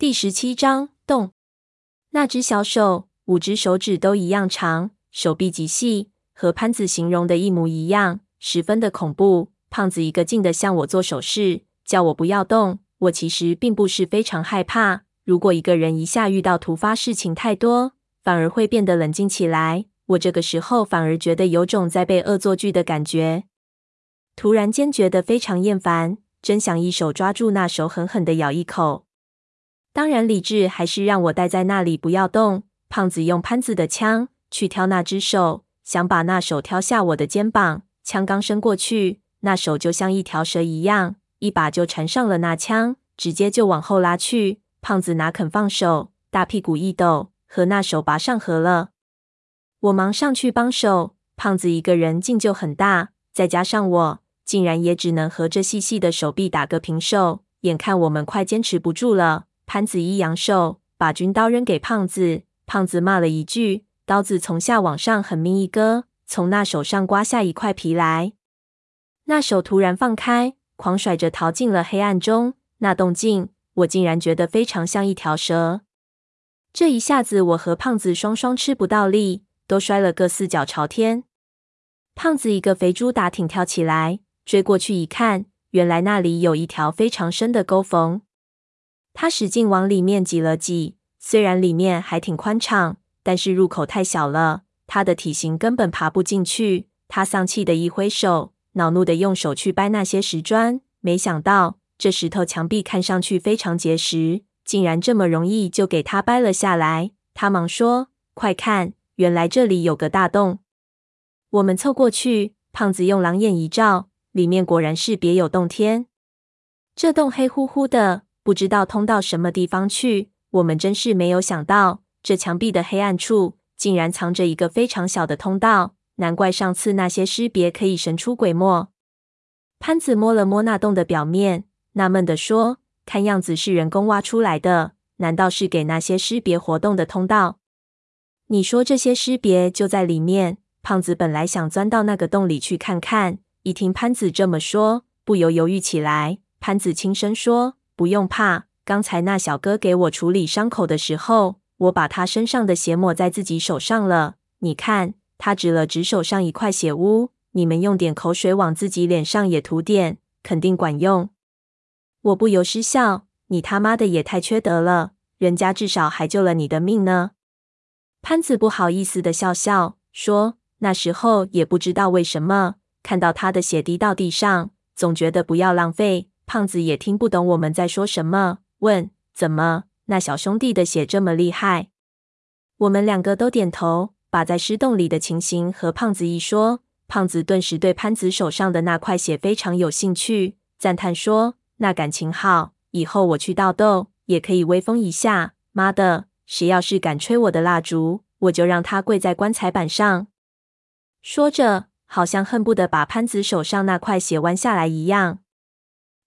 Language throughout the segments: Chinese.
第十七章动。那只小手，五只手指都一样长，手臂极细，和潘子形容的一模一样，十分的恐怖。胖子一个劲的向我做手势，叫我不要动。我其实并不是非常害怕。如果一个人一下遇到突发事情太多，反而会变得冷静起来。我这个时候反而觉得有种在被恶作剧的感觉。突然间觉得非常厌烦，真想一手抓住那手，狠狠的咬一口。当然，理智还是让我待在那里不要动。胖子用潘子的枪去挑那只手，想把那手挑下我的肩膀。枪刚伸过去，那手就像一条蛇一样，一把就缠上了那枪，直接就往后拉去。胖子哪肯放手，大屁股一抖，和那手拔上河了。我忙上去帮手，胖子一个人劲就很大，再加上我。竟然也只能和这细细的手臂打个平手，眼看我们快坚持不住了。潘子一扬手，把军刀扔给胖子。胖子骂了一句，刀子从下往上狠命一割，从那手上刮下一块皮来。那手突然放开，狂甩着逃进了黑暗中。那动静，我竟然觉得非常像一条蛇。这一下子，我和胖子双双吃不到力，都摔了个四脚朝天。胖子一个肥猪打挺跳起来。追过去一看，原来那里有一条非常深的沟缝。他使劲往里面挤了挤，虽然里面还挺宽敞，但是入口太小了，他的体型根本爬不进去。他丧气的一挥手，恼怒的用手去掰那些石砖，没想到这石头墙壁看上去非常结实，竟然这么容易就给他掰了下来。他忙说：“快看，原来这里有个大洞。”我们凑过去，胖子用狼眼一照。里面果然是别有洞天，这洞黑乎乎的，不知道通到什么地方去。我们真是没有想到，这墙壁的黑暗处竟然藏着一个非常小的通道。难怪上次那些尸别可以神出鬼没。潘子摸了摸那洞的表面，纳闷地说：“看样子是人工挖出来的，难道是给那些尸别活动的通道？”你说这些尸别就在里面？胖子本来想钻到那个洞里去看看。一听潘子这么说，不由犹豫起来。潘子轻声说：“不用怕，刚才那小哥给我处理伤口的时候，我把他身上的血抹在自己手上了。你看，他指了指手上一块血污，你们用点口水往自己脸上也涂点，肯定管用。”我不由失笑：“你他妈的也太缺德了，人家至少还救了你的命呢。”潘子不好意思的笑笑说：“那时候也不知道为什么。”看到他的血滴到地上，总觉得不要浪费。胖子也听不懂我们在说什么，问：“怎么？那小兄弟的血这么厉害？”我们两个都点头，把在尸洞里的情形和胖子一说。胖子顿时对潘子手上的那块血非常有兴趣，赞叹说：“那感情好，以后我去盗洞也可以威风一下。妈的，谁要是敢吹我的蜡烛，我就让他跪在棺材板上。”说着。好像恨不得把潘子手上那块血弯下来一样。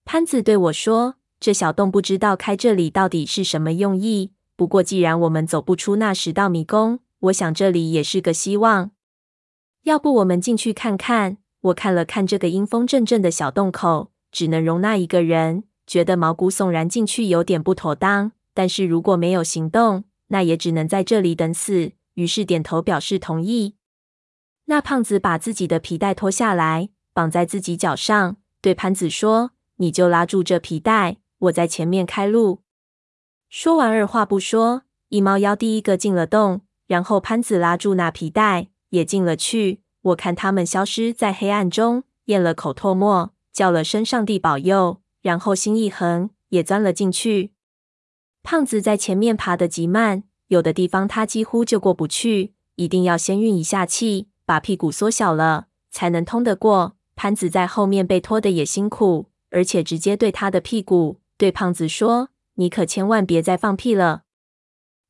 潘子对我说：“这小洞不知道开这里到底是什么用意。不过既然我们走不出那十道迷宫，我想这里也是个希望。要不我们进去看看？”我看了看这个阴风阵阵的小洞口，只能容纳一个人，觉得毛骨悚然，进去有点不妥当。但是如果没有行动，那也只能在这里等死。于是点头表示同意。那胖子把自己的皮带脱下来，绑在自己脚上，对潘子说：“你就拉住这皮带，我在前面开路。”说完，二话不说，一猫腰第一个进了洞，然后潘子拉住那皮带也进了去。我看他们消失在黑暗中，咽了口唾沫，叫了声“上帝保佑”，然后心一横，也钻了进去。胖子在前面爬得极慢，有的地方他几乎就过不去，一定要先运一下气。把屁股缩小了，才能通得过。潘子在后面被拖得也辛苦，而且直接对他的屁股对胖子说：“你可千万别再放屁了。”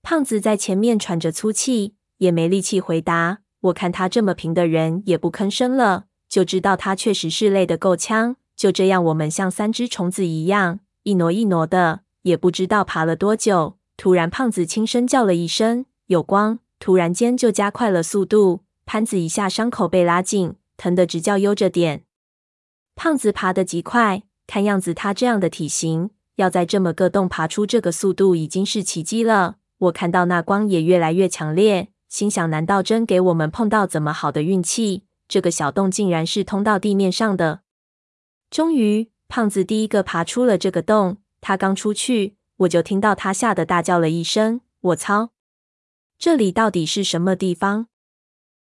胖子在前面喘着粗气，也没力气回答。我看他这么平的人也不吭声了，就知道他确实是累得够呛。就这样，我们像三只虫子一样一挪一挪的，也不知道爬了多久。突然，胖子轻声叫了一声：“有光！”突然间就加快了速度。潘子一下伤口被拉紧，疼得直叫悠着点。胖子爬得极快，看样子他这样的体型，要在这么个洞爬出这个速度已经是奇迹了。我看到那光也越来越强烈，心想：难道真给我们碰到怎么好的运气？这个小洞竟然是通到地面上的。终于，胖子第一个爬出了这个洞。他刚出去，我就听到他吓得大叫了一声：“我操！这里到底是什么地方？”